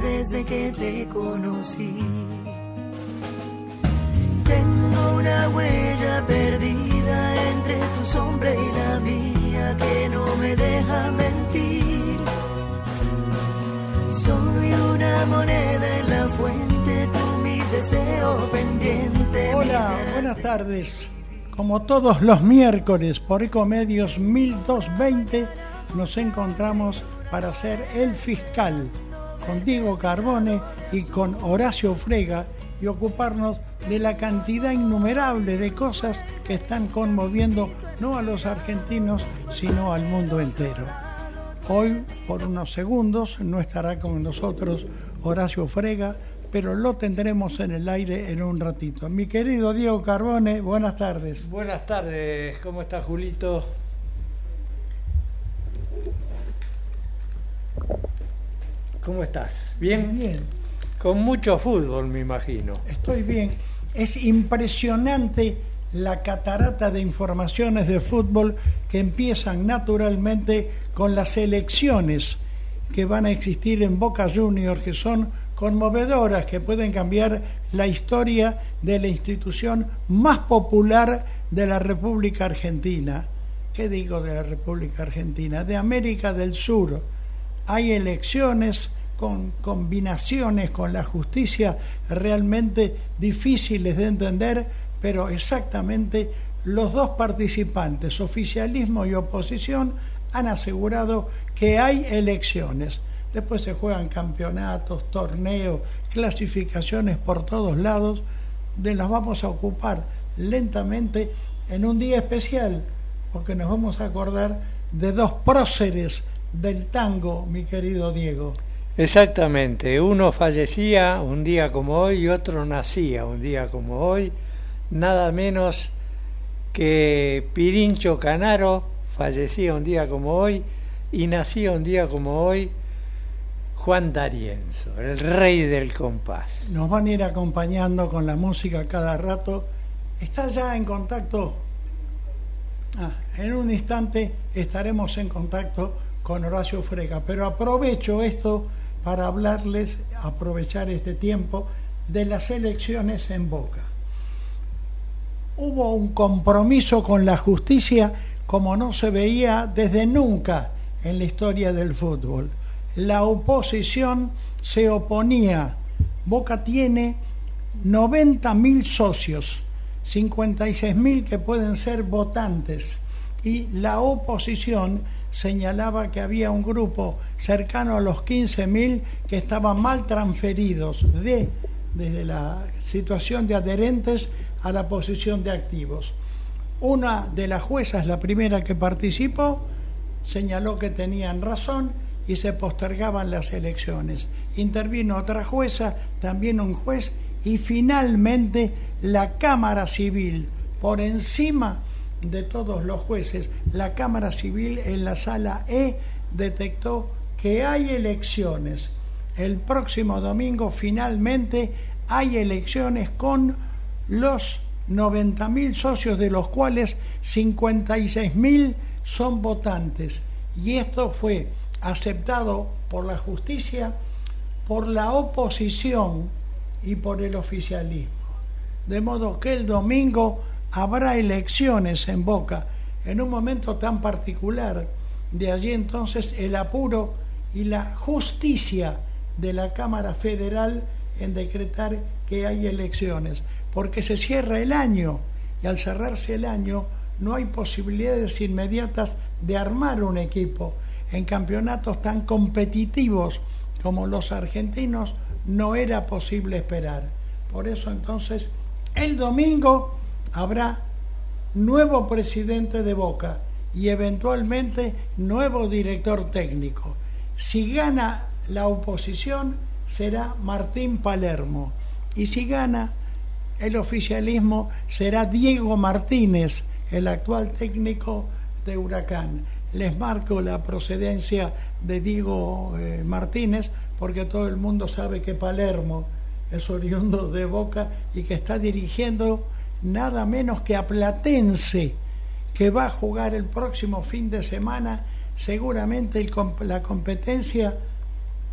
desde que te conocí. Tengo una huella perdida entre tu sombra y la mía que no me deja mentir. Soy una moneda en la fuente, tú mi deseo pendiente. Hola, buenas tardes. Como todos los miércoles por Ecomedios 1220 nos encontramos para hacer El Fiscal con Diego Carbone y con Horacio Frega y ocuparnos de la cantidad innumerable de cosas que están conmoviendo no a los argentinos, sino al mundo entero. Hoy, por unos segundos, no estará con nosotros Horacio Frega, pero lo tendremos en el aire en un ratito. Mi querido Diego Carbone, buenas tardes. Buenas tardes, ¿cómo está Julito? ¿Cómo estás? ¿Bien? Bien. Con mucho fútbol, me imagino. Estoy bien. Es impresionante la catarata de informaciones de fútbol que empiezan naturalmente con las elecciones que van a existir en Boca Juniors, que son conmovedoras, que pueden cambiar la historia de la institución más popular de la República Argentina. ¿Qué digo de la República Argentina? De América del Sur. Hay elecciones con combinaciones con la justicia realmente difíciles de entender, pero exactamente los dos participantes, oficialismo y oposición, han asegurado que hay elecciones. Después se juegan campeonatos, torneos, clasificaciones por todos lados, de las vamos a ocupar lentamente en un día especial, porque nos vamos a acordar de dos próceres del tango, mi querido Diego. Exactamente, uno fallecía un día como hoy y otro nacía un día como hoy, nada menos que Pirincho Canaro fallecía un día como hoy y nacía un día como hoy Juan D'Arienzo, el rey del compás. Nos van a ir acompañando con la música cada rato. ¿Está ya en contacto? Ah, en un instante estaremos en contacto con Horacio Frega, pero aprovecho esto para hablarles, aprovechar este tiempo, de las elecciones en Boca. Hubo un compromiso con la justicia como no se veía desde nunca en la historia del fútbol. La oposición se oponía. Boca tiene 90.000 socios, 56.000 que pueden ser votantes y la oposición señalaba que había un grupo cercano a los 15.000 que estaban mal transferidos de, desde la situación de adherentes a la posición de activos. Una de las juezas, la primera que participó, señaló que tenían razón y se postergaban las elecciones. Intervino otra jueza, también un juez, y finalmente la Cámara Civil, por encima de todos los jueces, la Cámara Civil en la sala E detectó que hay elecciones. El próximo domingo finalmente hay elecciones con los 90.000 socios, de los cuales 56.000 son votantes. Y esto fue aceptado por la justicia, por la oposición y por el oficialismo. De modo que el domingo habrá elecciones en Boca en un momento tan particular. De allí entonces el apuro y la justicia de la Cámara Federal en decretar que hay elecciones, porque se cierra el año y al cerrarse el año no hay posibilidades inmediatas de armar un equipo. En campeonatos tan competitivos como los argentinos no era posible esperar. Por eso entonces el domingo habrá nuevo presidente de Boca y eventualmente nuevo director técnico. Si gana la oposición, será Martín Palermo. Y si gana el oficialismo será Diego Martínez, el actual técnico de Huracán. Les marco la procedencia de Diego eh, Martínez porque todo el mundo sabe que Palermo es oriundo de Boca y que está dirigiendo nada menos que a Platense, que va a jugar el próximo fin de semana seguramente la competencia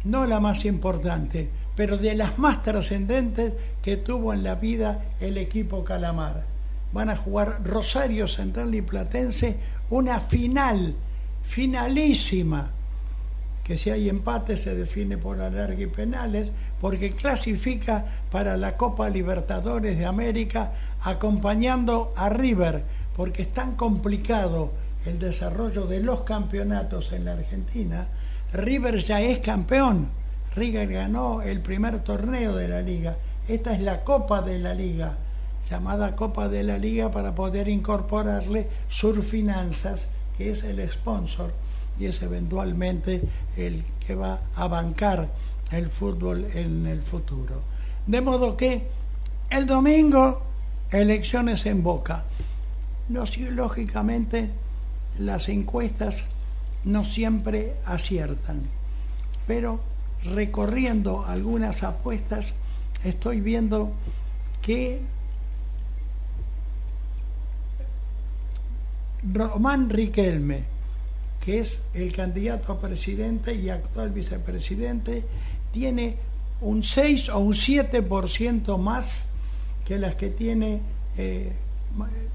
no la más importante, pero de las más trascendentes que tuvo en la vida el equipo Calamar. Van a jugar Rosario Central y Platense una final, finalísima, que si hay empate se define por alargue y penales, porque clasifica para la Copa Libertadores de América acompañando a River, porque es tan complicado el desarrollo de los campeonatos en la Argentina, River ya es campeón. River ganó el primer torneo de la liga. Esta es la Copa de la Liga, llamada Copa de la Liga para poder incorporarle Surfinanzas, que es el sponsor y es eventualmente el que va a bancar el fútbol en el futuro. De modo que el domingo elecciones en Boca. Lógicamente las encuestas no siempre aciertan, pero recorriendo algunas apuestas estoy viendo que Román Riquelme, que es el candidato a presidente y actual vicepresidente, tiene un 6 o un 7% más que las que tiene eh,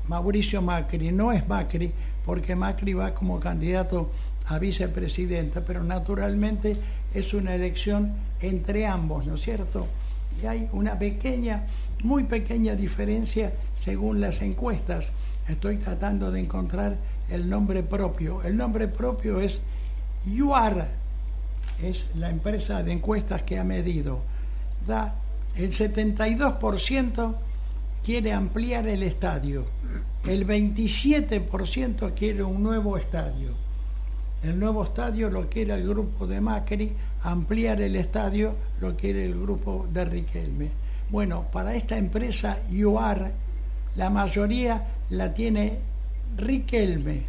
Mauricio Macri. No es Macri, porque Macri va como candidato a vicepresidenta, pero naturalmente es una elección entre ambos, ¿no es cierto? Y hay una pequeña, muy pequeña diferencia según las encuestas. Estoy tratando de encontrar el nombre propio. El nombre propio es UAR, es la empresa de encuestas que ha medido. Da el 72% quiere ampliar el estadio, el 27% quiere un nuevo estadio. El nuevo estadio lo quiere el grupo de Macri, ampliar el estadio lo quiere el grupo de Riquelme. Bueno, para esta empresa UAR, la mayoría la tiene Riquelme,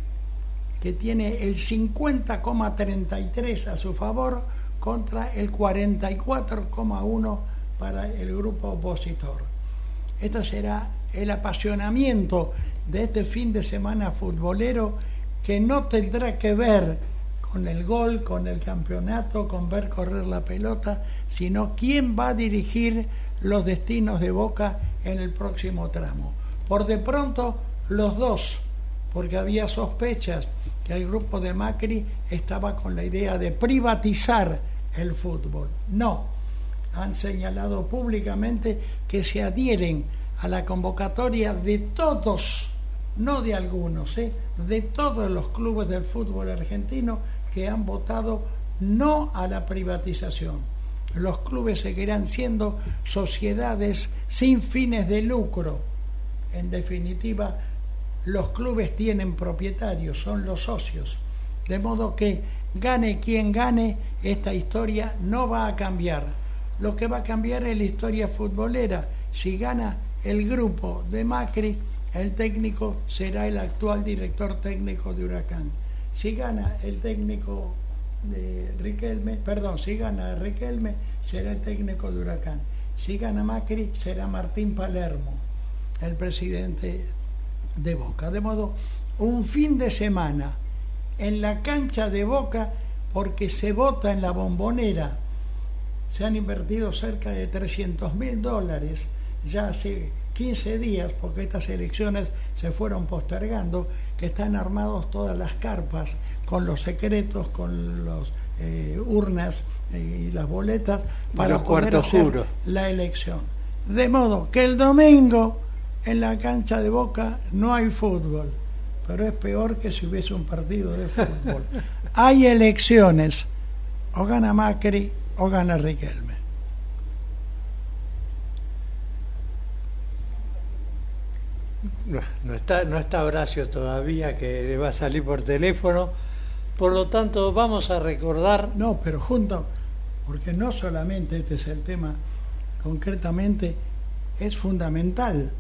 que tiene el 50,33 a su favor contra el 44,1 para el grupo opositor. Este será el apasionamiento de este fin de semana futbolero que no tendrá que ver con el gol, con el campeonato, con ver correr la pelota, sino quién va a dirigir los destinos de Boca en el próximo tramo. Por de pronto, los dos, porque había sospechas que el grupo de Macri estaba con la idea de privatizar el fútbol. No, han señalado públicamente que se adhieren a la convocatoria de todos, no de algunos, ¿eh? de todos los clubes del fútbol argentino que han votado no a la privatización. Los clubes seguirán siendo sociedades sin fines de lucro. En definitiva, los clubes tienen propietarios, son los socios. De modo que gane quien gane, esta historia no va a cambiar. Lo que va a cambiar es la historia futbolera. Si gana el grupo de Macri, el técnico será el actual director técnico de Huracán. Si gana el técnico de Riquelme, perdón, si gana Riquelme, será el técnico de Huracán. Si gana Macri, será Martín Palermo, el presidente de Boca. De modo, un fin de semana en la cancha de Boca, porque se vota en la bombonera, se han invertido cerca de 300 mil dólares ya hace 15 días, porque estas elecciones se fueron postergando, que están armados todas las carpas con los secretos, con las eh, urnas y las boletas para poder hacer la elección. De modo que el domingo en la cancha de Boca no hay fútbol, pero es peor que si hubiese un partido de fútbol. hay elecciones, o gana Macri o gana Riquelme. No, está, no está Horacio todavía, que va a salir por teléfono. Por lo tanto, vamos a recordar. No, pero junto. porque no solamente este es el tema concretamente, es fundamental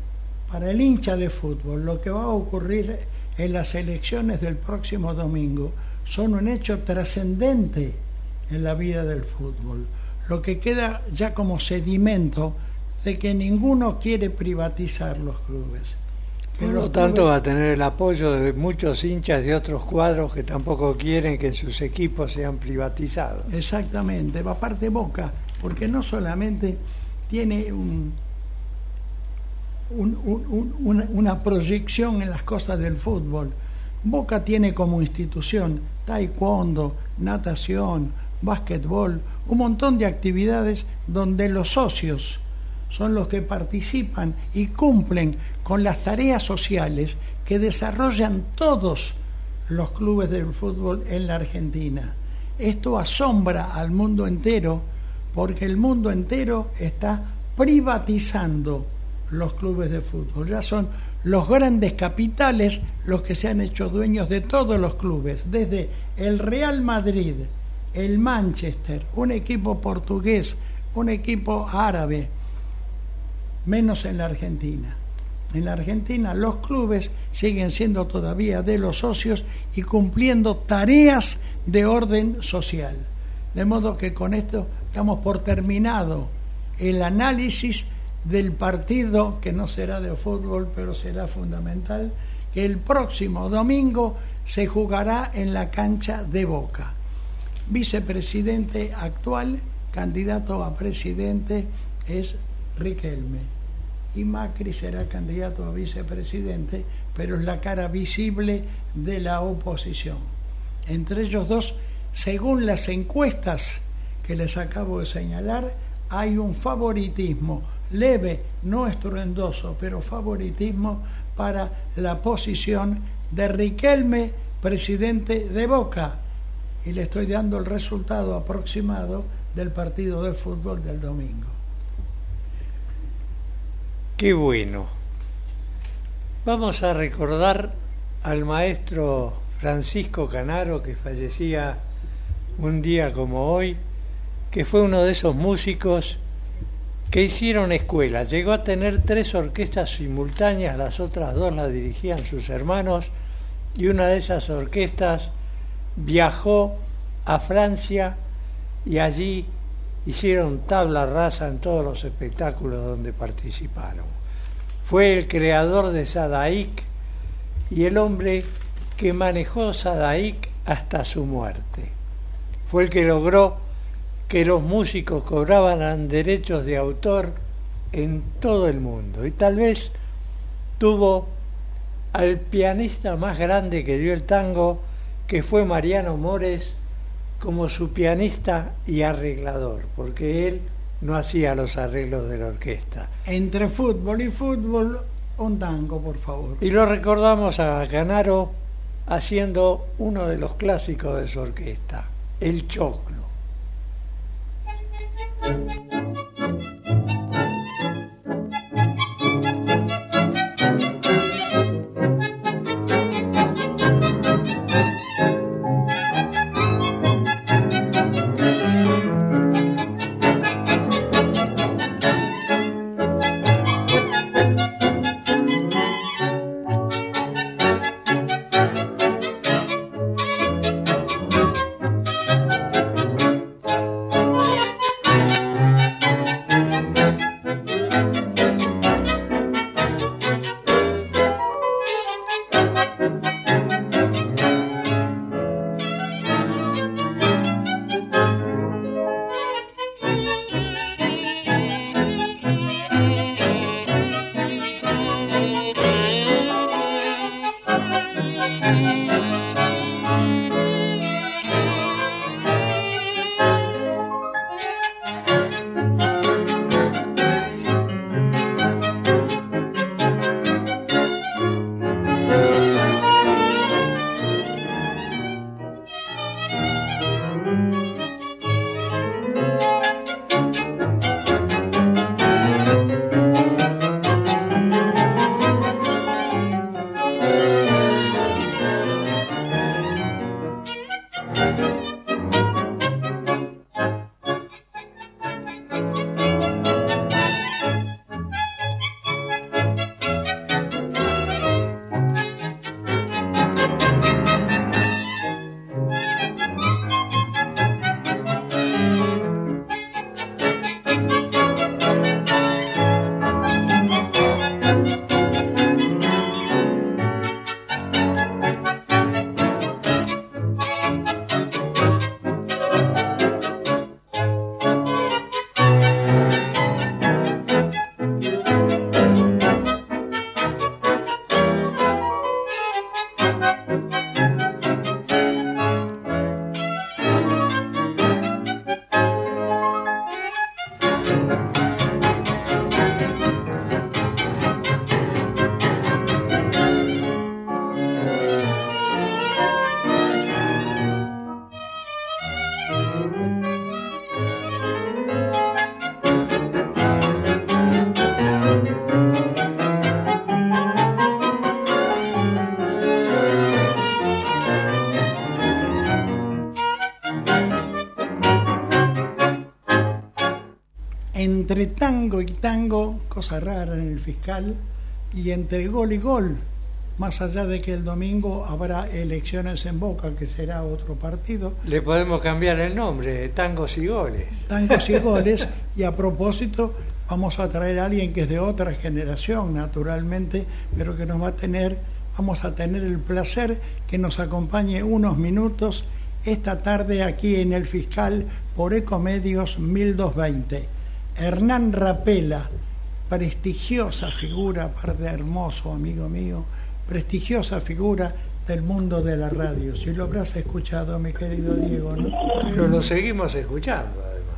para el hincha de fútbol. Lo que va a ocurrir en las elecciones del próximo domingo son un hecho trascendente en la vida del fútbol. Lo que queda ya como sedimento de que ninguno quiere privatizar los clubes. Por lo tanto, va a tener el apoyo de muchos hinchas de otros cuadros que tampoco quieren que sus equipos sean privatizados. Exactamente, va parte Boca, porque no solamente tiene un, una proyección en las cosas del fútbol, Boca tiene como institución taekwondo, natación, básquetbol, un montón de actividades donde los socios son los que participan y cumplen con las tareas sociales que desarrollan todos los clubes del fútbol en la Argentina. Esto asombra al mundo entero porque el mundo entero está privatizando los clubes de fútbol. Ya son los grandes capitales los que se han hecho dueños de todos los clubes, desde el Real Madrid, el Manchester, un equipo portugués, un equipo árabe, menos en la Argentina. En la Argentina los clubes siguen siendo todavía de los socios y cumpliendo tareas de orden social. De modo que con esto estamos por terminado el análisis del partido, que no será de fútbol, pero será fundamental, que el próximo domingo se jugará en la cancha de Boca. Vicepresidente actual, candidato a presidente, es Riquelme. Y Macri será candidato a vicepresidente, pero es la cara visible de la oposición. Entre ellos dos, según las encuestas que les acabo de señalar, hay un favoritismo leve, no estruendoso, pero favoritismo para la posición de Riquelme, presidente de Boca. Y le estoy dando el resultado aproximado del partido de fútbol del domingo. Qué bueno. Vamos a recordar al maestro Francisco Canaro, que fallecía un día como hoy, que fue uno de esos músicos que hicieron escuela. Llegó a tener tres orquestas simultáneas, las otras dos las dirigían sus hermanos, y una de esas orquestas viajó a Francia y allí hicieron tabla rasa en todos los espectáculos donde participaron. Fue el creador de Sadaik y el hombre que manejó Sadaik hasta su muerte. Fue el que logró que los músicos cobraban derechos de autor en todo el mundo. Y tal vez tuvo al pianista más grande que dio el tango, que fue Mariano Mores, como su pianista y arreglador, porque él no hacía los arreglos de la orquesta. Entre fútbol y fútbol, un tango, por favor. Y lo recordamos a Canaro haciendo uno de los clásicos de su orquesta, El Choclo. Thank you. Entre tango y tango, cosa rara en el fiscal, y entre gol y gol, más allá de que el domingo habrá elecciones en Boca, que será otro partido. Le podemos cambiar el nombre, tangos y goles. Tangos y goles, y a propósito, vamos a traer a alguien que es de otra generación, naturalmente, pero que nos va a tener, vamos a tener el placer que nos acompañe unos minutos esta tarde aquí en el Fiscal por Ecomedios 1220. Hernán Rapela, prestigiosa figura, aparte hermoso amigo mío, prestigiosa figura del mundo de la radio. Si lo habrás escuchado, mi querido Diego, ¿no? Pero lo seguimos escuchando, además.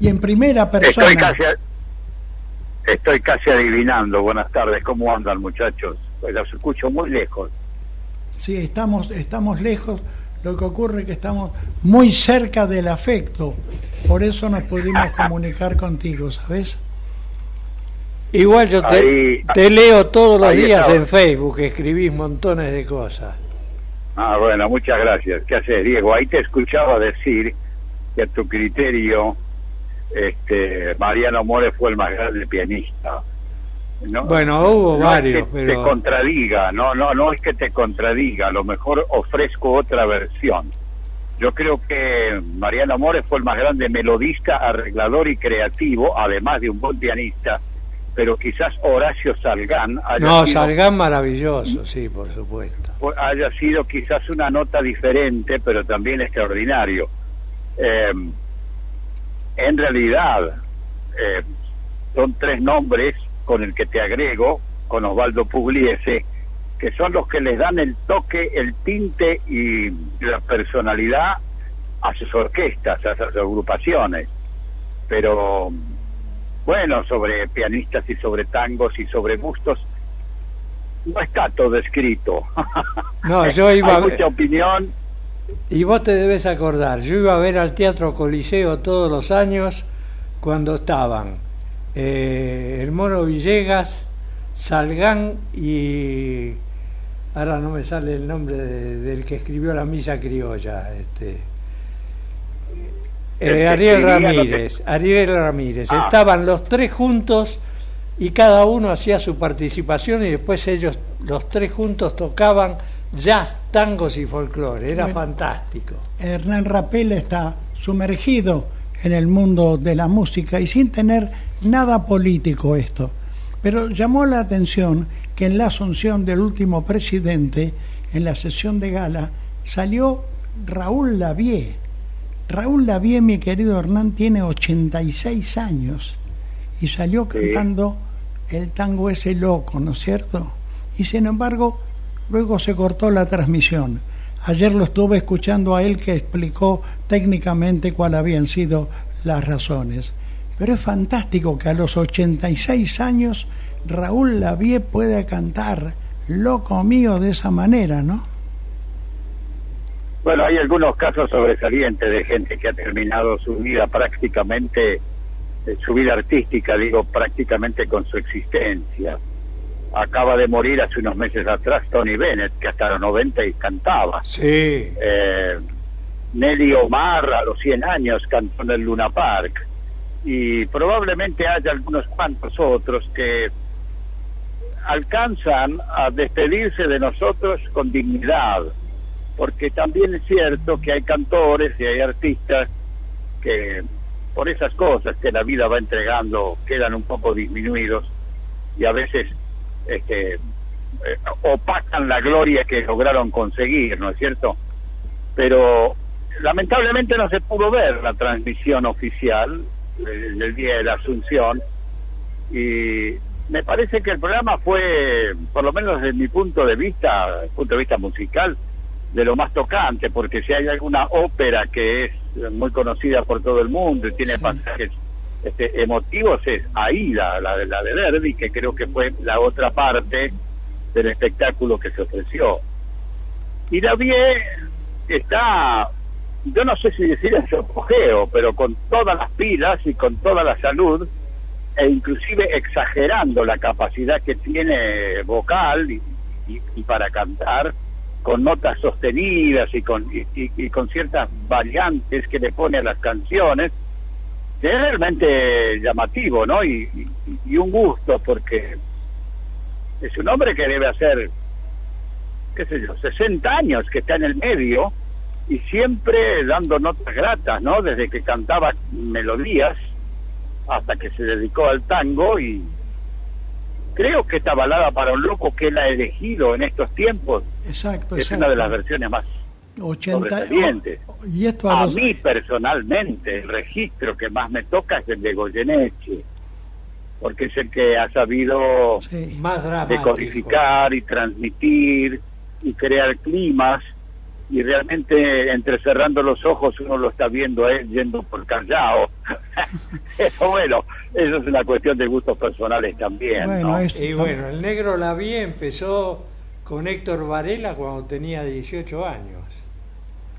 Y en primera persona. Estoy casi, estoy casi adivinando. Buenas tardes, ¿cómo andan, muchachos? Pues los escucho muy lejos. Sí, estamos, estamos lejos. Lo que ocurre es que estamos muy cerca del afecto. Por eso nos pudimos comunicar contigo, ¿sabes? Igual yo te, Ahí- te leo todos los días estaba. en Facebook, escribís montones de cosas. Ah, bueno, muchas gracias. ¿Qué haces, Diego? Ahí te escuchaba decir que a tu criterio, este, Mariano More fue el más grande pianista. ¿No? Bueno, hubo No varios, es que pero- te contradiga, no, no, no es que te contradiga, a lo mejor ofrezco otra versión. Yo creo que Mariano More fue el más grande melodista, arreglador y creativo, además de un buen pianista, pero quizás Horacio Salgán haya, No, sido, Salgán maravilloso, sí, por supuesto. haya sido quizás una nota diferente, pero también extraordinario. Eh, en realidad, eh, son tres nombres con el que te agrego, con Osvaldo Pugliese, que son los que les dan el toque, el tinte y la personalidad a sus orquestas, a sus agrupaciones. Pero bueno, sobre pianistas y sobre tangos y sobre gustos, no está todo escrito. No, yo iba a Hay mucha opinión. Y vos te debes acordar, yo iba a ver al Teatro Coliseo todos los años cuando estaban eh, el Mono Villegas, Salgán y ahora no me sale el nombre de- del que escribió la misa criolla, este El eh, Ariel Ramírez, Ariel Ramírez. Ah. Estaban los tres juntos y cada uno hacía su participación y después ellos los tres juntos tocaban jazz, tangos y folclore. Era Bueno. fantástico. Hernán Rapela está sumergido en el mundo de la música y sin tener nada político esto. Pero llamó la atención que en la asunción del último presidente, en la sesión de gala, salió Raúl Lavie. Raúl Lavie, mi querido Hernán, tiene 86 años y salió cantando el tango ese loco, ¿no es cierto? Y sin embargo, luego se cortó la transmisión. Ayer lo estuve escuchando a él que explicó técnicamente cuáles habían sido las razones. Pero es fantástico que a los 86 años Raúl Lavie pueda cantar Loco mío de esa manera, ¿no? Bueno, hay algunos casos sobresalientes de gente que ha terminado su vida prácticamente, eh, su vida artística, digo, prácticamente con su existencia. Acaba de morir hace unos meses atrás Tony Bennett, que hasta los 90 y cantaba. Sí. Eh, Nelly Omar a los 100 años cantó en el Luna Park. Y probablemente haya algunos cuantos otros que alcanzan a despedirse de nosotros con dignidad. Porque también es cierto que hay cantores y hay artistas que por esas cosas que la vida va entregando quedan un poco disminuidos y a veces este, eh, opacan la gloria que lograron conseguir, ¿no es cierto? Pero lamentablemente no se pudo ver la transmisión oficial del, del día de la Asunción y me parece que el programa fue, por lo menos desde mi punto de vista, desde el punto de vista musical, de lo más tocante, porque si hay alguna ópera que es muy conocida por todo el mundo y tiene pasajes este, emotivos, es Aida, la, la de Verdi, que creo que fue la otra parte del espectáculo que se ofreció. Y la Vie está, yo no sé si decir en su apogeo, pero con todas las pilas y con toda la salud, e inclusive exagerando la capacidad que tiene vocal y, para cantar, con notas sostenidas y con, y, con ciertas variantes que le pone a las canciones, es realmente llamativo, ¿no? Y, y- y un gusto, porque es un hombre que debe hacer, qué sé yo, 60 años que está en el medio y siempre dando notas gratas, ¿no? Desde que cantaba melodías hasta que se dedicó al tango y creo que esta balada para un loco que él ha elegido en estos tiempos Exacto, es exacto. una de las versiones más 80 sobresalientes. oh, y esto a, A los- mí personalmente el registro que más me toca es el de Goyeneche, porque es el que ha sabido sí. Más dramático. decodificar y transmitir y crear climas y realmente entrecerrando los ojos uno lo está viendo a él yendo por Callao. Pero bueno, eso es una cuestión de gustos personales también. Bueno, ¿no? es- Y bueno, el negro la vi empezó con Héctor Varela cuando tenía 18 años.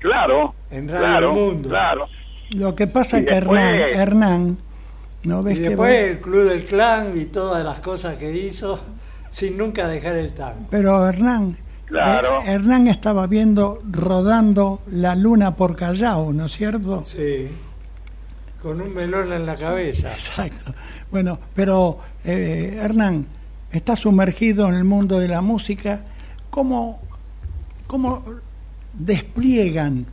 Claro, En Radio claro, Mundo. claro. Lo que pasa Y es que después- Hernán, Hernán, ¿no Y ves que después va- el Club del Clan y todas las cosas que hizo sin nunca dejar el tango. Pero Hernán, Claro. eh, Hernán estaba viendo rodando la luna por Callao, ¿no es cierto? Sí. Con un melón en la cabeza. Exacto. Bueno, pero eh, Hernán, está sumergido en el mundo de la música. ¿Cómo, ¿Cómo despliegan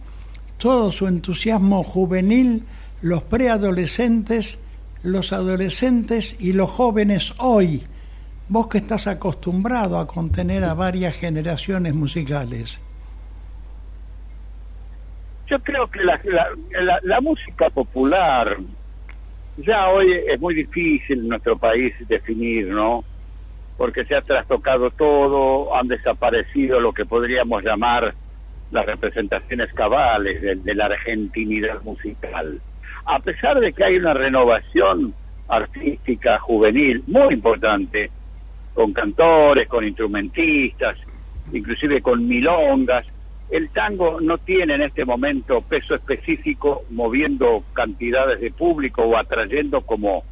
todo su entusiasmo juvenil los preadolescentes, los adolescentes y los jóvenes hoy? Vos que estás acostumbrado a contener a varias generaciones musicales. Yo creo que la, la, la- la música popular ya hoy es muy difícil en nuestro país definir, ¿no? Porque se ha trastocado todo, han desaparecido lo que podríamos llamar las representaciones cabales de, la argentinidad musical. A pesar de que hay una renovación artística juvenil muy importante, con cantores, con instrumentistas, inclusive con milongas, el tango no tiene en este momento peso específico moviendo cantidades de público o atrayendo como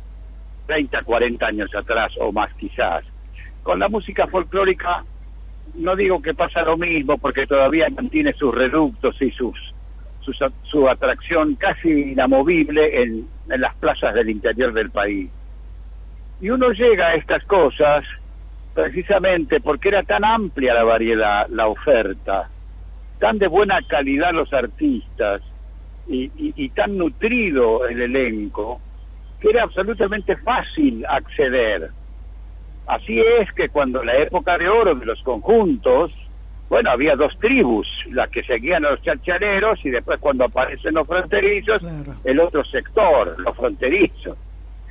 30, 40 años atrás o más quizás. Con la música folclórica no digo que pasa lo mismo porque todavía mantiene sus reductos y sus, su atracción casi inamovible en, en las plazas del interior del país. Y uno llega a estas cosas precisamente porque era tan amplia la variedad, la oferta, tan de buena calidad los artistas y- y tan nutrido el elenco que era absolutamente fácil acceder. Así es que cuando la época de oro de los conjuntos, bueno, había dos tribus, las que seguían a los charchareros y después cuando aparecen los fronterizos, Claro. el otro sector, los fronterizos,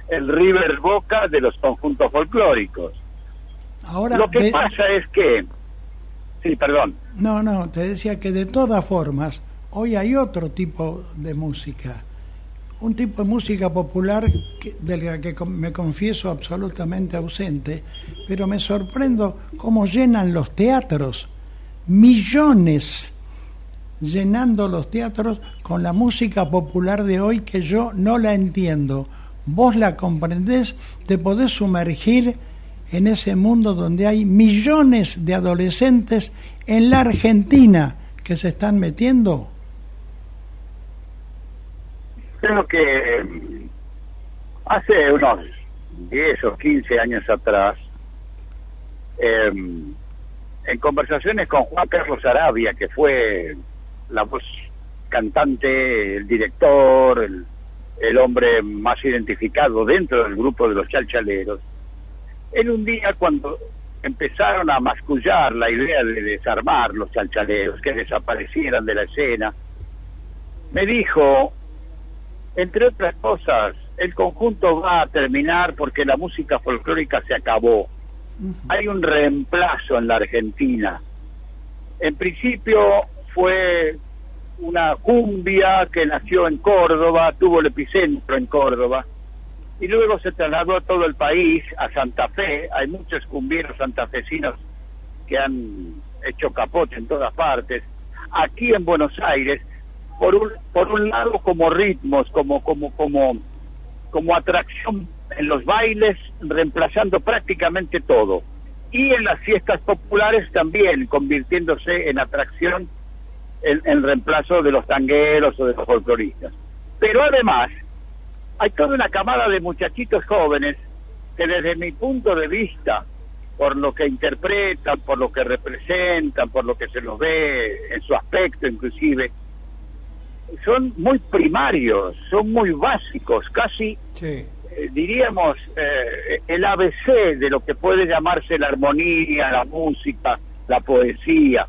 el River Boca de los conjuntos folclóricos. Ahora, Lo que de- pasa es que, sí, perdón, No, no, te decía que de todas formas, hoy hay otro tipo de música. Un tipo de música popular de la que me confieso absolutamente ausente, pero me sorprendo cómo llenan los teatros. Millones llenando los teatros con la música popular de hoy que yo no la entiendo. Vos la comprendés, te podés sumergir en ese mundo donde hay millones de adolescentes en la Argentina que se están metiendo. Creo que hace unos 10 o 15 años atrás, em, en conversaciones con Juan Carlos Arabia, que fue la voz cantante, el director, el, el hombre más identificado dentro del grupo de los chalchaleros, él un día cuando empezaron a mascullar la idea de desarmar los chalchaleros, que desaparecieran de la escena, me dijo, entre otras cosas, el conjunto va a terminar porque la música folclórica se acabó. Hay un reemplazo en la Argentina. En principio fue una cumbia que nació en Córdoba, tuvo el epicentro en Córdoba, y luego se trasladó a todo el país, a Santa Fe. Hay muchos cumbieros santafesinos que han hecho capote en todas partes. Aquí en Buenos Aires, por un, por un lado como ritmos, como, como, como, como atracción en los bailes, reemplazando prácticamente todo. Y en las fiestas populares también, convirtiéndose en atracción en, en reemplazo de los tangueros o de los folcloristas. Pero además, hay toda una camada de muchachitos jóvenes que desde mi punto de vista, por lo que interpretan, por lo que representan, por lo que se los ve en su aspecto inclusive, son muy primarios, son muy básicos, casi Sí. eh, diríamos eh, el ABC de lo que puede llamarse la armonía, la música, la poesía.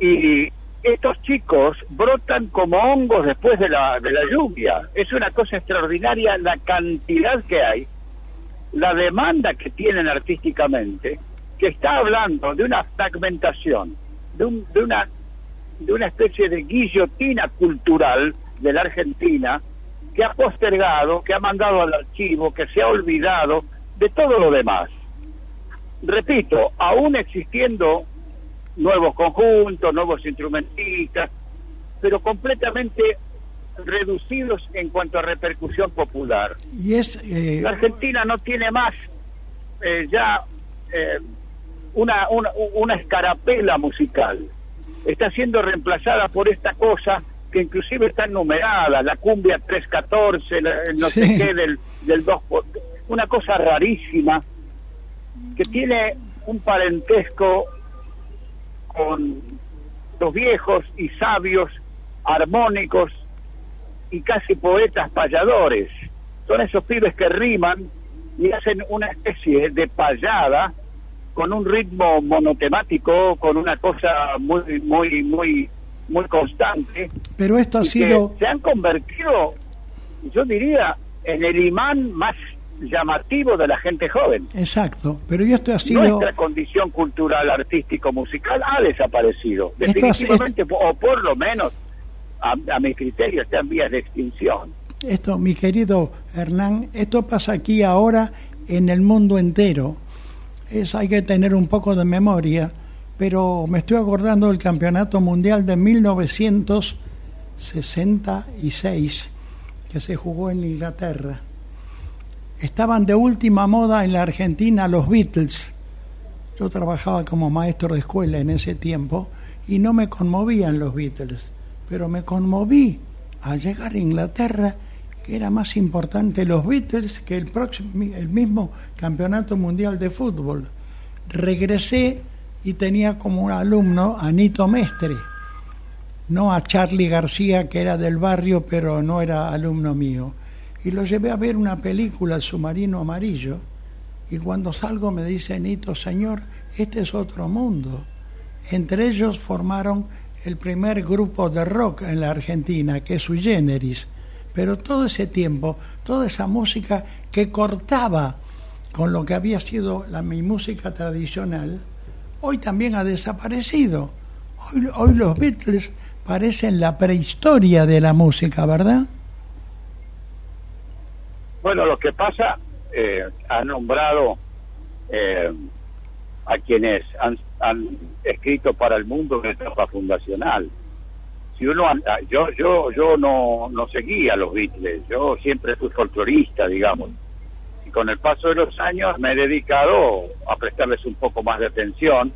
Y estos chicos brotan como hongos después de la, de la lluvia. Es una cosa extraordinaria la cantidad que hay, la demanda que tienen artísticamente, que está hablando de una fragmentación, de, un- de una de una especie de guillotina cultural de la Argentina que ha postergado, que ha mandado al archivo, que se ha olvidado de todo lo demás. Repito, aún existiendo nuevos conjuntos, nuevos instrumentistas, pero completamente reducidos en cuanto a repercusión popular. Y es eh, La Argentina no tiene más eh, ya eh, una, una, una escarapela musical. Está siendo reemplazada por esta cosa que inclusive está numerada, la cumbia 314, la- el no sé qué del, del 2 por- una cosa rarísima que tiene un parentesco con los viejos y sabios armónicos y casi poetas payadores. Son esos pibes que riman y hacen una especie de payada con un ritmo monotemático, con una cosa muy, muy, muy, muy constante. pero esto ha sido se han convertido, yo diría, en el imán más llamativo de la gente joven. exacto, pero esto ha sido Nuestra condición cultural, artístico, musical ha desaparecido. Esto Definitivamente, o por lo menos, a, a mi criterio, está en vías de extinción. esto, mi querido Hernán, esto pasa aquí ahora en el mundo entero. Es, hay que tener un poco de memoria, pero me estoy acordando del Campeonato Mundial de 1966 que se jugó en Inglaterra. Estaban de última moda en la Argentina los Beatles. Yo trabajaba como maestro de escuela en ese tiempo y no me conmovían los Beatles, pero me conmoví al llegar a Inglaterra que era más importante los Beatles que el próximo el mismo campeonato mundial de fútbol. Regresé y tenía como un alumno a Nito Mestre, no a Charlie García que era del barrio pero no era alumno mío. Y lo llevé a ver una película, El submarino amarillo, y cuando salgo me dice Nito, señor, este es otro mundo. Entre ellos formaron el primer grupo de rock en la Argentina, que es Sui Generis. Pero todo ese tiempo, toda esa música que cortaba con lo que había sido la, mi música tradicional, hoy también ha desaparecido. Hoy, hoy los Beatles parecen la prehistoria de la música, ¿verdad? Bueno, lo que pasa, eh, ha nombrado eh, a quienes han, han escrito para el mundo una etapa fundacional. Si uno, an- ah, yo, yo, yo no, no seguía los Beatles, yo siempre fui folclorista, digamos. Y con el paso de los años me he dedicado a prestarles un poco más de atención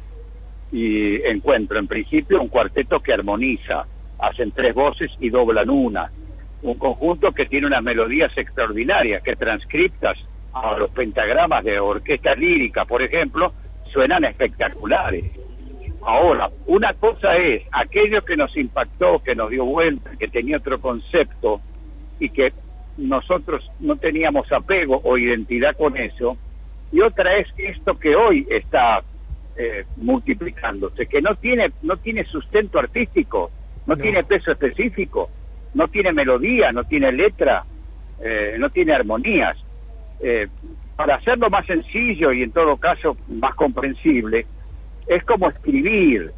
y encuentro en principio un cuarteto que armoniza, hacen tres voces y doblan una un conjunto que tiene unas melodías extraordinarias, que transcriptas a los pentagramas de orquesta lírica, por ejemplo, suenan espectaculares. Ahora, una cosa es aquello que nos impactó, que nos dio vuelta, que tenía otro concepto y que nosotros no teníamos apego o identidad con eso, y otra es esto que hoy está eh, multiplicándose, que no tiene, no tiene sustento artístico, no, No. tiene peso específico, no tiene melodía, no tiene letra, eh, no tiene armonías. Eh, para hacerlo más sencillo y en todo caso más comprensible, es como escribir.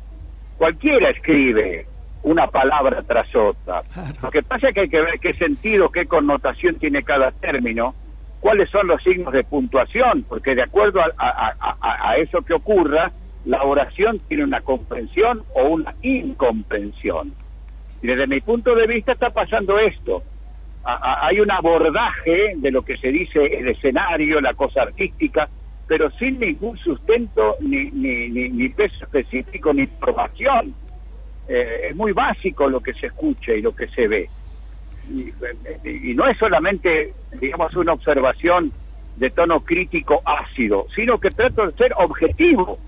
Cualquiera escribe una palabra tras otra. Lo que pasa es que hay que ver qué sentido, qué connotación tiene cada término, cuáles son los signos de puntuación, porque de acuerdo a, a- a- a- a eso que ocurra, la oración tiene una comprensión o una incomprensión. Y desde mi punto de vista está pasando esto. A- a- hay un abordaje de lo que se dice el escenario, la cosa artística, pero sin ningún sustento, ni, ni, ni, ni peso específico, ni información. Eh, es muy básico lo que se escucha y lo que se ve. y, no es solamente, digamos, una observación de tono crítico ácido, sino que trato de ser objetivo.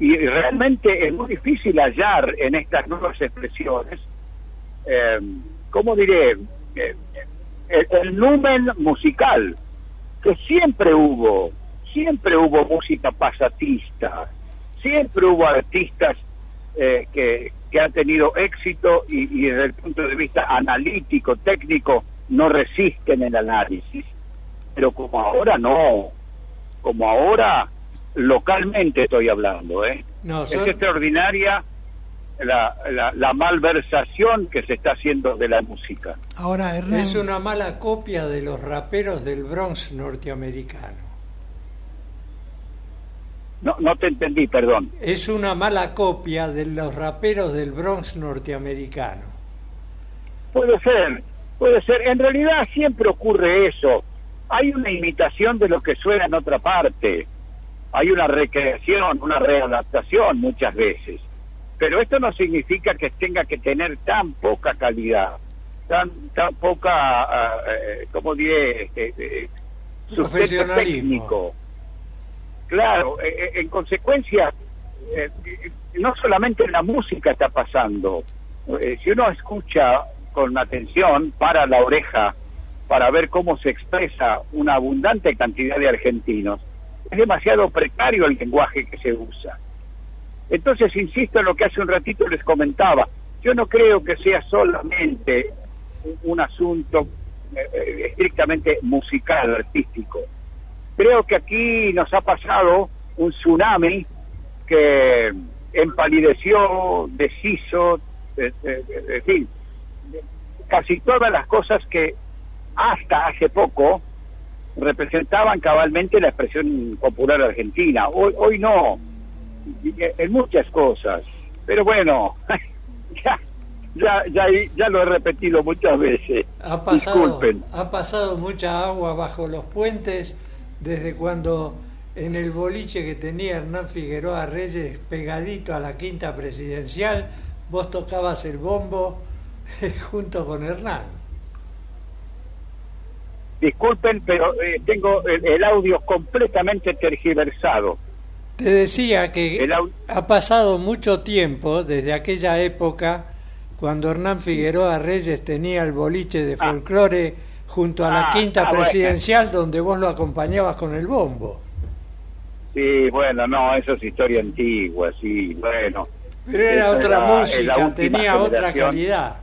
Y realmente es muy difícil hallar en estas nuevas expresiones, eh, ¿cómo diré? Eh, el, el numen musical, que siempre hubo, siempre hubo música pasatista, siempre hubo artistas eh, que, que han tenido éxito y, y, desde el punto de vista analítico, técnico, no resisten el análisis. Pero como ahora no, como ahora localmente estoy hablando, ¿eh? es extraordinaria la, la, la, malversación que se está haciendo de la música. Ahora, Es una mala copia de los raperos del Bronx norteamericano. No, no te entendí, perdón. Es una mala copia de los raperos del Bronx norteamericano. Puede ser, puede ser. En realidad siempre ocurre eso. Hay una imitación de lo que suena en otra parte. Hay una recreación, una readaptación muchas veces. Pero esto no significa que tenga que tener tan poca calidad, tan tan poca, uh, eh, ¿cómo diré? Este, eh, técnico Claro, eh, eh, en consecuencia, eh, no solamente en la música está pasando. si uno escucha con atención, para la oreja, para ver cómo se expresa una abundante cantidad de argentinos, es demasiado precario el lenguaje que se usa. Entonces, insisto en lo que hace un ratito les comentaba, yo no creo que sea solamente un asunto estrictamente musical, artístico Creo que aquí nos ha pasado un tsunami que empalideció, deshizo, en fin, casi todas las cosas que hasta hace poco representaban cabalmente la expresión popular argentina. Hoy, hoy no, en muchas cosas. Pero bueno, ya, ya, ya, ya lo he repetido muchas veces. Ha pasado, Disculpen. Ha pasado mucha agua bajo los puentes desde cuando en el boliche que tenía Hernán Figueroa Reyes pegadito a la quinta presidencial, vos tocabas el bombo junto con Hernán. Disculpen, pero eh, tengo el, audio completamente tergiversado. Te decía que ha pasado mucho tiempo desde aquella época cuando Hernán Figueroa Reyes tenía el boliche de ah. Junto a la ah, quinta presidencial donde vos lo acompañabas con el bombo. Sí, bueno, no, eso es historia antigua, sí, bueno. Pero era otra música, tenía otra calidad.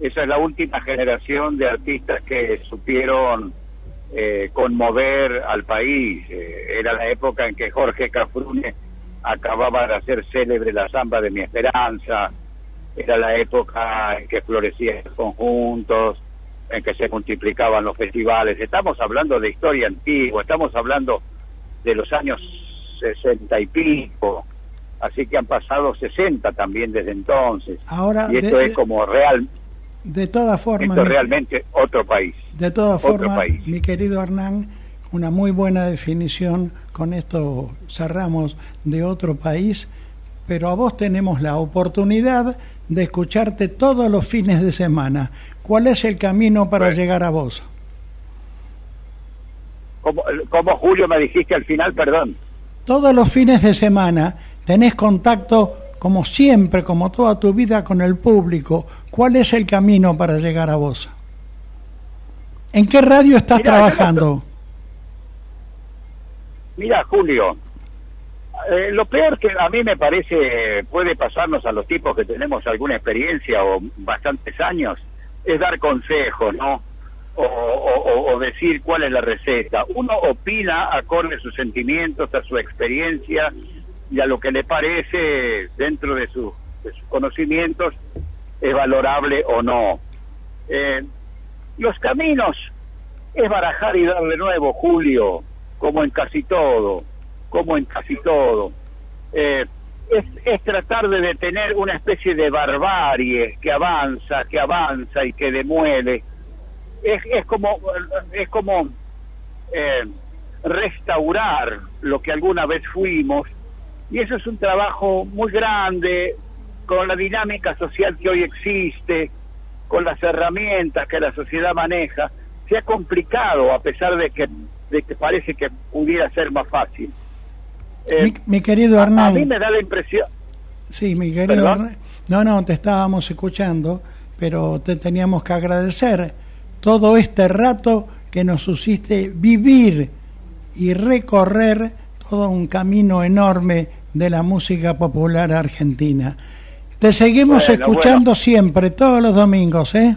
Esa es la última generación de artistas que supieron eh, conmover al país. Eh, era la época en que Jorge Cafrune acababa de hacer célebre la samba de mi esperanza. Era la época en que florecían los conjuntos, en que se multiplicaban los festivales. Estamos hablando de historia antigua, estamos hablando de los años sesenta y pico, así que han pasado sesenta también desde entonces. Ahora, y esto es como real. De todas formas. Esto es realmente otro país. De todas formas, mi querido Hernán, una muy buena definición. Con esto cerramos de otro país, pero a vos tenemos la oportunidad de escucharte todos los fines de semana. ¿Cuál es el camino para llegar a vos? Como, Julio me dijiste al final, perdón. Todos los fines de semana tenés contacto, como siempre, como toda tu vida, con el público. ¿Cuál es el camino para llegar a vos? ¿En qué radio estás trabajando? Mira, Julio, eh, lo peor que a mí me parece puede pasarnos a los tipos que tenemos alguna experiencia o bastantes años es dar consejos, ¿no? O, decir cuál es la receta. Uno opina acorde a sus sentimientos, a su experiencia y a lo que le parece dentro de, sus conocimientos es valorable o no. Eh, los caminos es barajar y dar de nuevo, Julio, como en casi todo como en casi todo. Eh, es, es, tratar de detener una especie de barbarie que avanza, que avanza y que demuele. Es, es como, es como eh, restaurar lo que alguna vez fuimos y eso es un trabajo muy grande con la dinámica social que hoy existe. con las herramientas que la sociedad maneja, se ha complicado a pesar de que, de que parece que pudiera ser más fácil. Mi, mi, querido a, Hernán. A mí me da la impresión. Sí, mi querido Hernán. No, no, te estábamos escuchando, pero te teníamos que agradecer todo este rato que nos hiciste vivir y recorrer todo un camino enorme de la música popular argentina. Te seguimos Bueno, escuchando bueno. siempre, todos los domingos, ¿eh?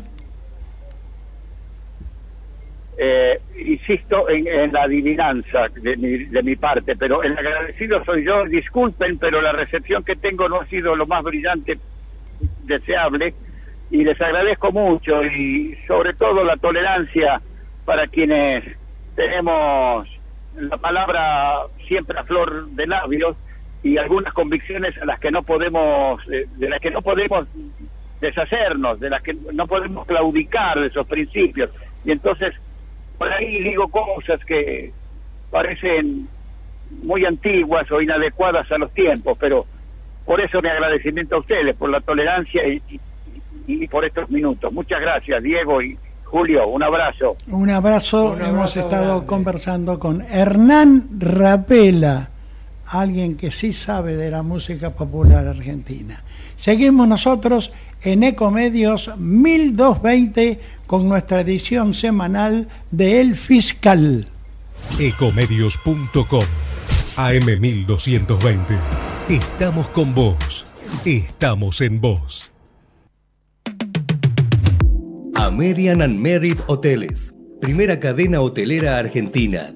Eh, insisto en, en la adivinanza de mi, de mi parte, pero el agradecido soy yo. Disculpen, pero la recepción que tengo no ha sido lo más brillante deseable y les agradezco mucho y sobre todo la tolerancia para quienes tenemos la palabra siempre a flor de labios y algunas convicciones a las que no podemos eh, de las que no podemos deshacernos, de las que no podemos claudicar de esos principios y entonces por ahí digo cosas que parecen muy antiguas o inadecuadas a los tiempos, pero por eso mi agradecimiento a ustedes, por la tolerancia y, y- y por estos minutos. Muchas gracias, Diego y Julio. Un abrazo. Un abrazo, Un hemos abrazo estado grande. conversando con Hernán Rapela, alguien que sí sabe de la música popular argentina. Seguimos nosotros en Ecomedios 1220 con nuestra edición semanal de El Fiscal. Ecomedios.com AM1220. Estamos con vos. Estamos en vos. American and Merit Hoteles. Primera cadena hotelera argentina.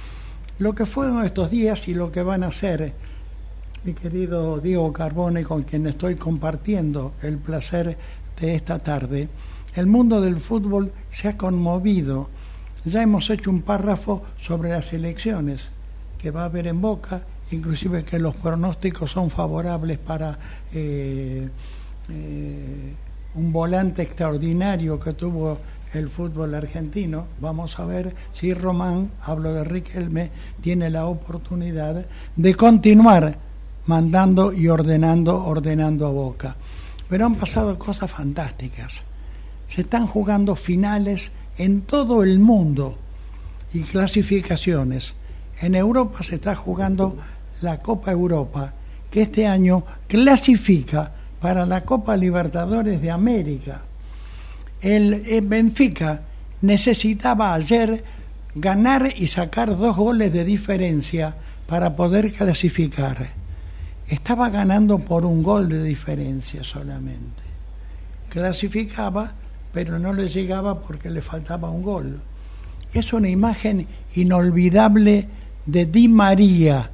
lo que fueron estos días y lo que van a ser, mi querido Diego Carbone, con quien estoy compartiendo el placer de esta tarde. El mundo del fútbol se ha conmovido. Ya hemos hecho un párrafo sobre las elecciones que va a haber en Boca, inclusive que los pronósticos son favorables para eh, eh, un volante extraordinario que tuvo el fútbol argentino. Vamos a ver si Román, hablo de Riquelme, tiene la oportunidad de continuar mandando y ordenando, ordenando a Boca. Pero han pasado cosas fantásticas. Se están jugando finales en todo el mundo y clasificaciones. En Europa se está jugando la Copa Europa, que este año clasifica para la Copa Libertadores de América. El, el Benfica necesitaba ayer ganar y sacar dos goles de diferencia para poder clasificar. Estaba ganando por un gol de diferencia solamente. Clasificaba, pero no le llegaba porque le faltaba un gol. Es una imagen inolvidable de Di María.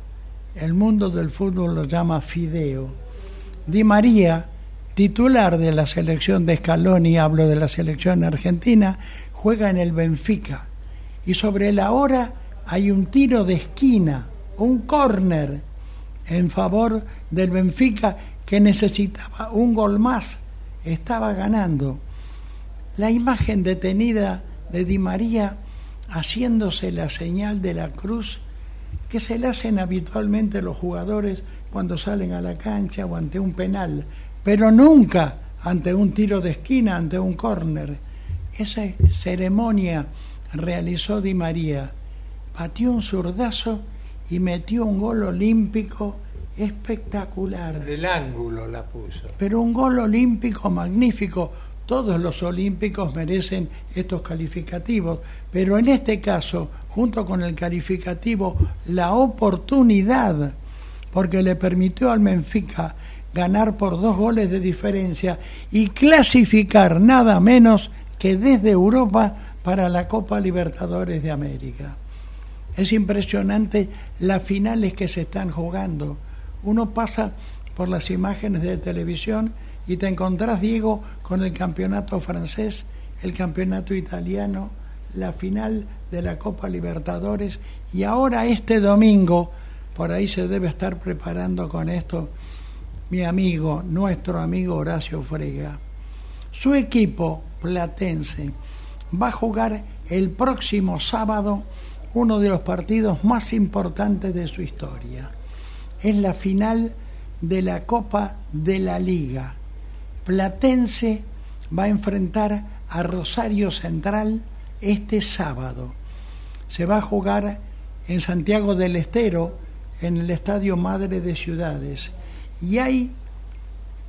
El mundo del fútbol lo llama Fideo. Di María, titular de la selección de Scaloni, hablo de la selección argentina, juega en el Benfica. Y sobre la hora hay un tiro de esquina, un córner en favor del Benfica que necesitaba un gol más estaba ganando. La imagen detenida de Di María haciéndose la señal de la cruz que se le hacen habitualmente los jugadores cuando salen a la cancha o ante un penal, pero nunca ante un tiro de esquina, ante un córner. Esa ceremonia realizó Di María. Pateó un zurdazo y metió un gol olímpico espectacular. El ángulo la puso. Pero un gol olímpico magnífico. Todos los olímpicos merecen estos calificativos, pero en este caso, junto con el calificativo, la oportunidad, porque le permitió al Benfica ganar por dos goles de diferencia y clasificar nada menos que desde Europa para la Copa Libertadores de América. Es impresionante las finales que se están jugando. Uno pasa por las imágenes de televisión y te encontrás, Diego, con el campeonato francés, el campeonato italiano, la final de la Copa Libertadores y ahora este domingo, por ahí se debe estar preparando con esto mi amigo, nuestro amigo Horacio Frega. Su equipo platense va a jugar el próximo sábado uno de los partidos más importantes de su historia. Es la final de la Copa de la Liga. Platense va a enfrentar a Rosario Central este sábado. Se va a jugar en Santiago del Estero, en el Estadio Madre de Ciudades. Y hay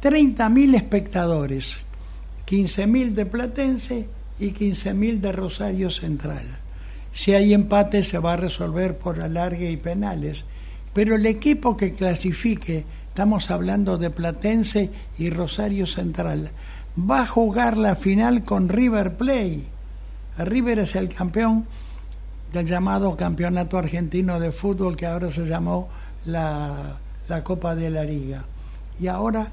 30.000 espectadores, 15.000 de Platense y 15.000 de Rosario Central. Si hay empate se va a resolver por alargue y penales, pero el equipo que clasifique, estamos hablando de Platense y Rosario Central, va a jugar la final con River Play. River es el campeón del llamado Campeonato Argentino de Fútbol que ahora se llamó la, la Copa de la Liga. Y ahora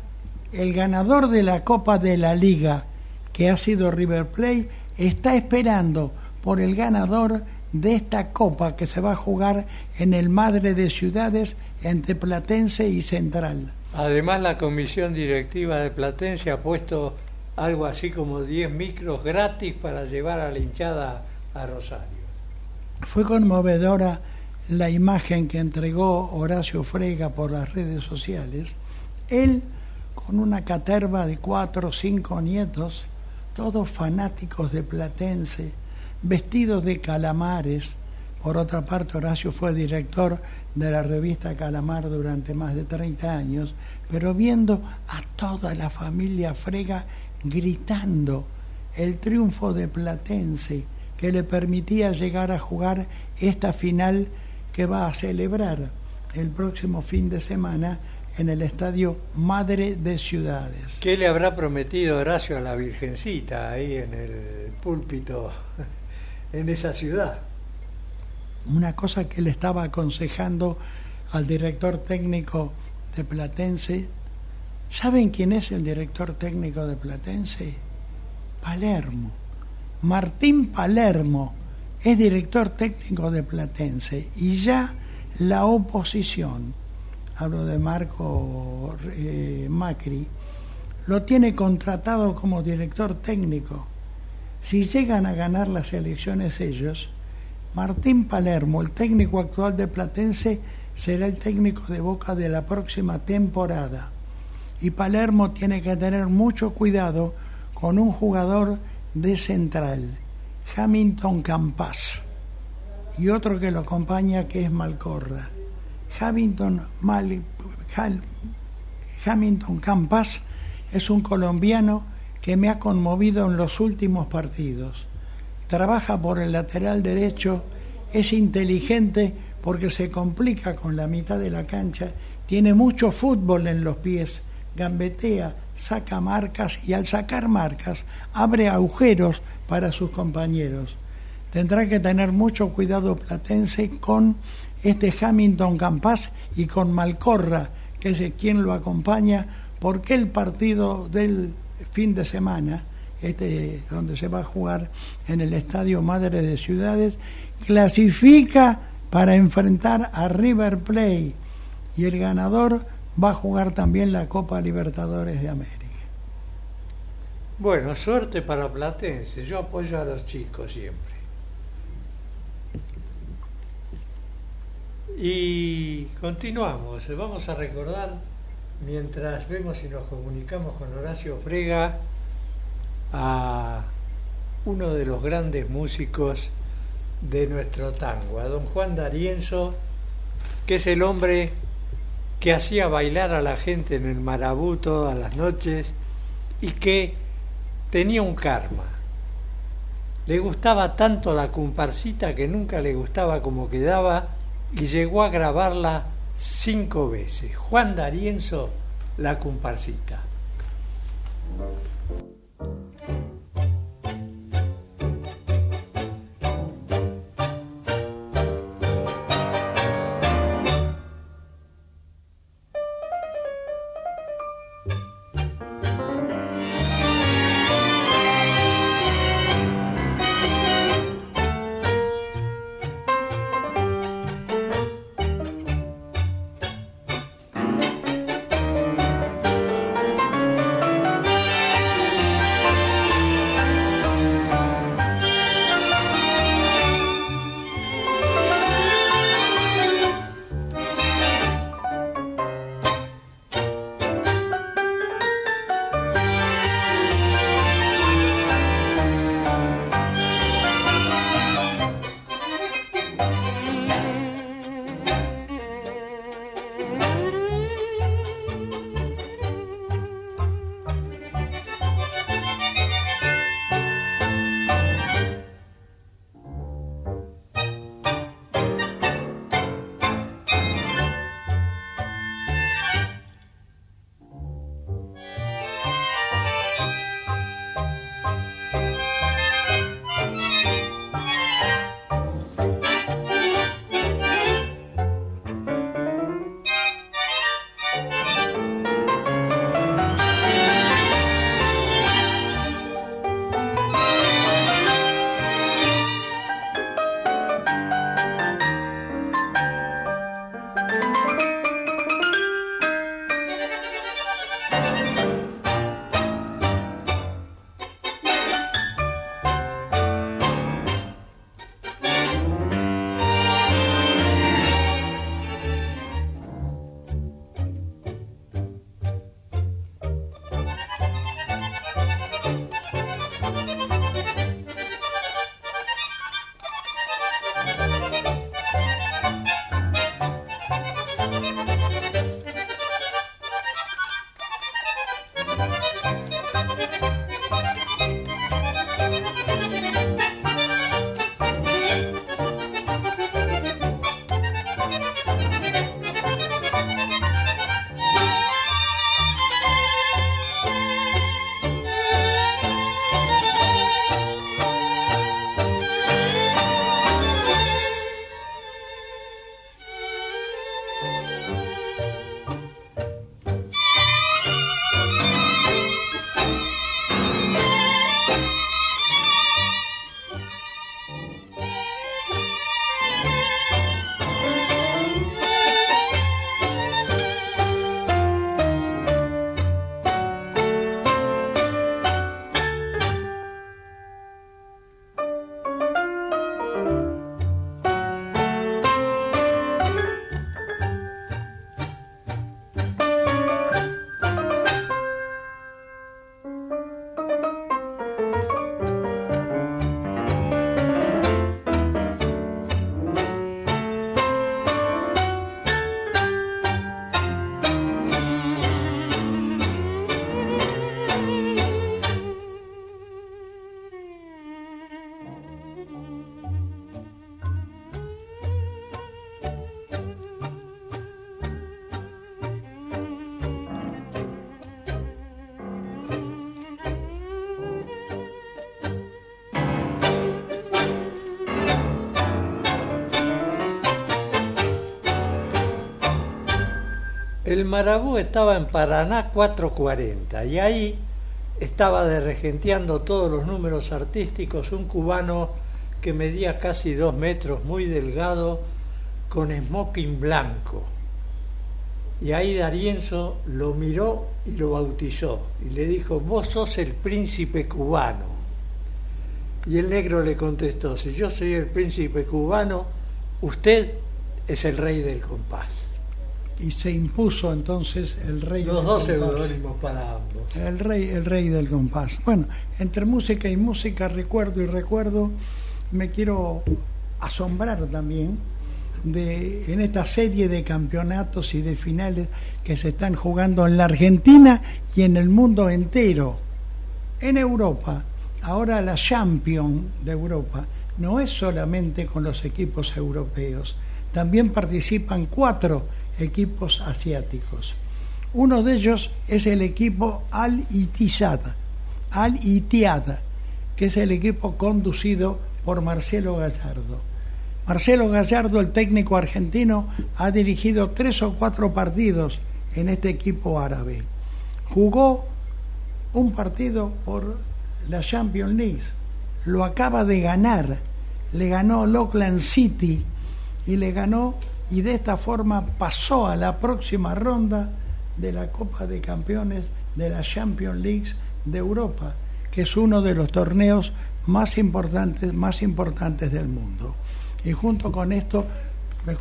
el ganador de la Copa de la Liga, que ha sido River Plate, está esperando por el ganador de esta copa que se va a jugar en el Madre de Ciudades entre Platense y Central. Además, la comisión directiva de Platense ha puesto algo así como 10 micros gratis para llevar a la hinchada a Rosario. Fue conmovedora la imagen que entregó Horacio Frega por las redes sociales. Él, con una caterva de cuatro o cinco nietos, todos fanáticos de Platense, vestidos de calamares. Por otra parte, Horacio fue director de la revista Calamar durante más de 30 años, pero viendo a toda la familia Frega gritando el triunfo de Platense que le permitía llegar a jugar esta final que va a celebrar el próximo fin de semana en el estadio Madre de Ciudades. ¿Qué le habrá prometido Horacio a la Virgencita ahí en el púlpito en esa ciudad? Una cosa que le estaba aconsejando al director técnico de Platense. ¿Saben quién es el director técnico de Platense? Palermo. Martín Palermo es director técnico de Platense y ya la oposición hablo de Marco eh, Macri, lo tiene contratado como director técnico. Si llegan a ganar las elecciones ellos, Martín Palermo, el técnico actual de Platense, será el técnico de Boca de la próxima temporada. Y Palermo tiene que tener mucho cuidado con un jugador de central, Hamilton Campas, y otro que lo acompaña que es Malcorra. Hamilton, Hamilton Campas es un colombiano que me ha conmovido en los últimos partidos. Trabaja por el lateral derecho, es inteligente porque se complica con la mitad de la cancha, tiene mucho fútbol en los pies, gambetea, saca marcas y al sacar marcas abre agujeros para sus compañeros. Tendrá que tener mucho cuidado Platense con este Hamilton Campas y con Malcorra, que es quien lo acompaña, porque el partido del fin de semana, este donde se va a jugar en el Estadio Madre de Ciudades, clasifica para enfrentar a River Plate y el ganador va a jugar también la Copa Libertadores de América. Bueno, suerte para Platense. Yo apoyo a los chicos siempre. Y continuamos. Vamos a recordar, mientras vemos si nos comunicamos con Horacio Frega, a uno de los grandes músicos de nuestro tango, a don Juan D'Arienzo, que es el hombre que hacía bailar a la gente en el Marabú todas las noches y que tenía un karma. Le gustaba tanto la comparsita que nunca le gustaba como quedaba y llegó a grabarla cinco veces. Juan D'Arienzo, la comparsita. El Marabú estaba en Paraná 440 y ahí estaba regenteando todos los números artísticos un cubano que medía casi dos metros, muy delgado, con smoking blanco. Y ahí Darienzo lo miró y lo bautizó y le dijo, vos sos el príncipe cubano. Y el negro le contestó, si yo soy el príncipe cubano, usted es el rey del compás. Y se impuso entonces el rey Los del dos seudónimos para ambos. El rey, el rey del compás. Bueno, entre música y música, recuerdo y recuerdo, me quiero asombrar también de en esta serie de campeonatos y de finales que se están jugando en la Argentina y en el mundo entero. En Europa, ahora la Champion de Europa no es solamente con los equipos europeos, también participan cuatro equipos asiáticos. Uno de ellos es el equipo Al Ittihad, Al que es el equipo conducido por Marcelo Gallardo. Marcelo Gallardo, el técnico argentino, ha dirigido tres o cuatro partidos en este equipo árabe. Jugó un partido por la Champions League, lo acaba de ganar, le ganó al Auckland City y le ganó y de esta forma pasó a la próxima ronda de la Copa de Campeones de la Champions League de Europa, que es uno de los torneos más importantes, más importantes del mundo. Y junto con esto,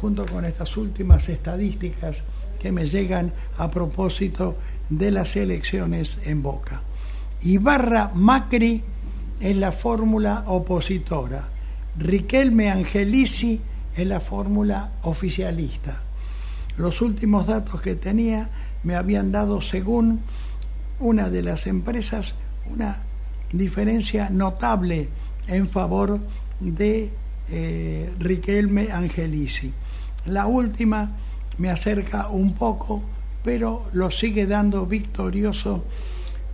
junto con estas últimas estadísticas que me llegan a propósito de las elecciones en Boca. Ibarra Macri es la fórmula opositora. Riquelme Angelici es la fórmula oficialista. Los últimos datos que tenía me habían dado, según una de las empresas, una diferencia notable en favor de eh, Riquelme Angelici. La última me acerca un poco, pero lo sigue dando victorioso.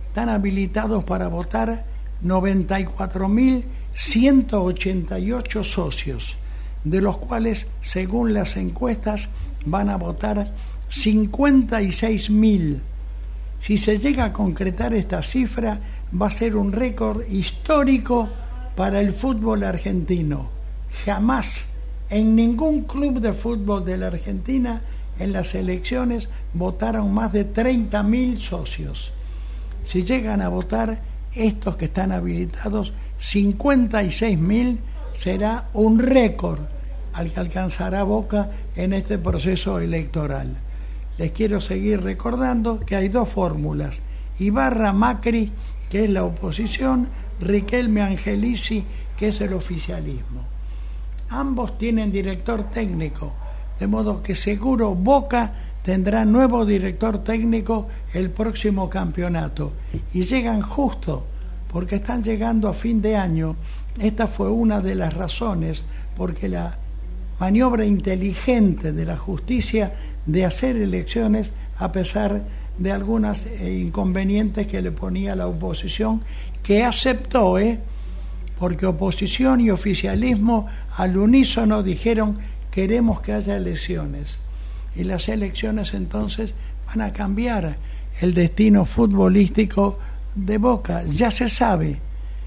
Están habilitados para votar 94.188 socios, de los cuales, según las encuestas, van a votar 56.000. Si se llega a concretar esta cifra, va a ser un récord histórico para el fútbol argentino. Jamás en ningún club de fútbol de la Argentina en las elecciones votaron más de 30.000 socios. Si llegan a votar estos que están habilitados, 56.000 será un récord al que alcanzará Boca en este proceso electoral. Les quiero seguir recordando que hay dos fórmulas, Ibarra Macri, que es la oposición, Riquelme Angelici, que es el oficialismo. Ambos tienen director técnico, de modo que seguro Boca tendrá nuevo director técnico el próximo campeonato. Y llegan justo, porque están llegando a fin de año. Esta fue una de las razones porque la maniobra inteligente de la justicia de hacer elecciones a pesar de algunos inconvenientes que le ponía la oposición, que aceptó, ¿eh? porque oposición y oficialismo al unísono dijeron queremos que haya elecciones. Y las elecciones entonces van a cambiar el destino futbolístico de Boca. Ya se sabe,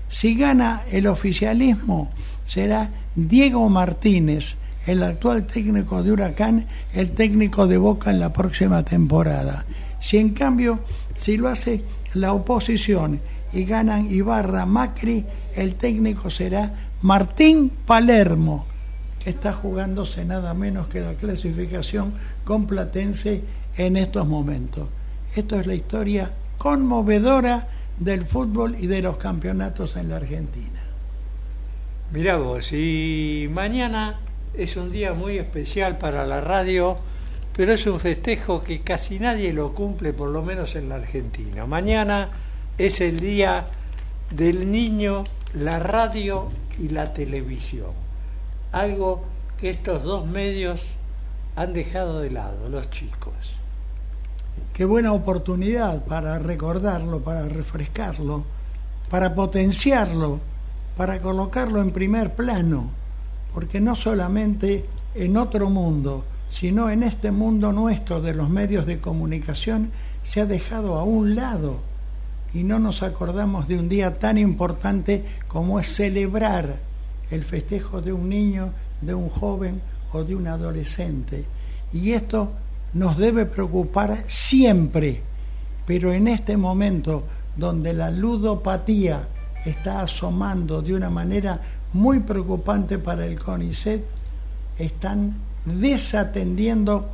si gana el oficialismo será Diego Martínez, el actual técnico de Huracán, el técnico de Boca en la próxima temporada. Si en cambio, si lo hace la oposición y ganan Ibarra Macri, el técnico será Martín Palermo, que está jugándose nada menos que la clasificación con Platense en estos momentos. Esto es la historia conmovedora del fútbol y de los campeonatos en la Argentina. Mirá vos, y mañana es un día muy especial para la radio, pero es un festejo que casi nadie lo cumple, por lo menos en la Argentina. Mañana es el día del niño, la radio y la televisión. Algo que estos dos medios han dejado de lado, los chicos. Qué buena oportunidad para recordarlo, para refrescarlo, para potenciarlo, para colocarlo en primer plano, porque no solamente en otro mundo, sino en este mundo nuestro de los medios de comunicación se ha dejado a un lado y no nos acordamos de un día tan importante como es celebrar el festejo de un niño, de un joven o de un adolescente. Y esto nos debe preocupar siempre, pero en este momento donde la ludopatía está asomando de una manera muy preocupante para el CONICET, están desatendiendo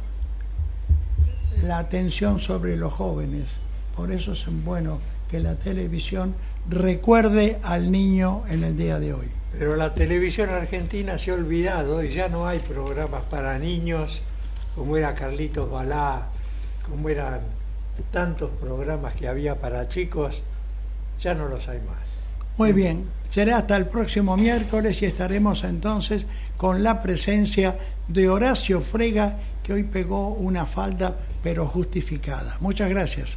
la atención sobre los jóvenes. Por eso es bueno que la televisión recuerde al niño en el día de hoy. Pero la televisión argentina se ha olvidado y ya no hay programas para niños como era Carlitos Balá, como eran tantos programas que había para chicos, ya no los hay más. Muy bien, será hasta el próximo miércoles y estaremos entonces con la presencia de Horacio Frega, que hoy pegó una falda pero justificada. Muchas gracias.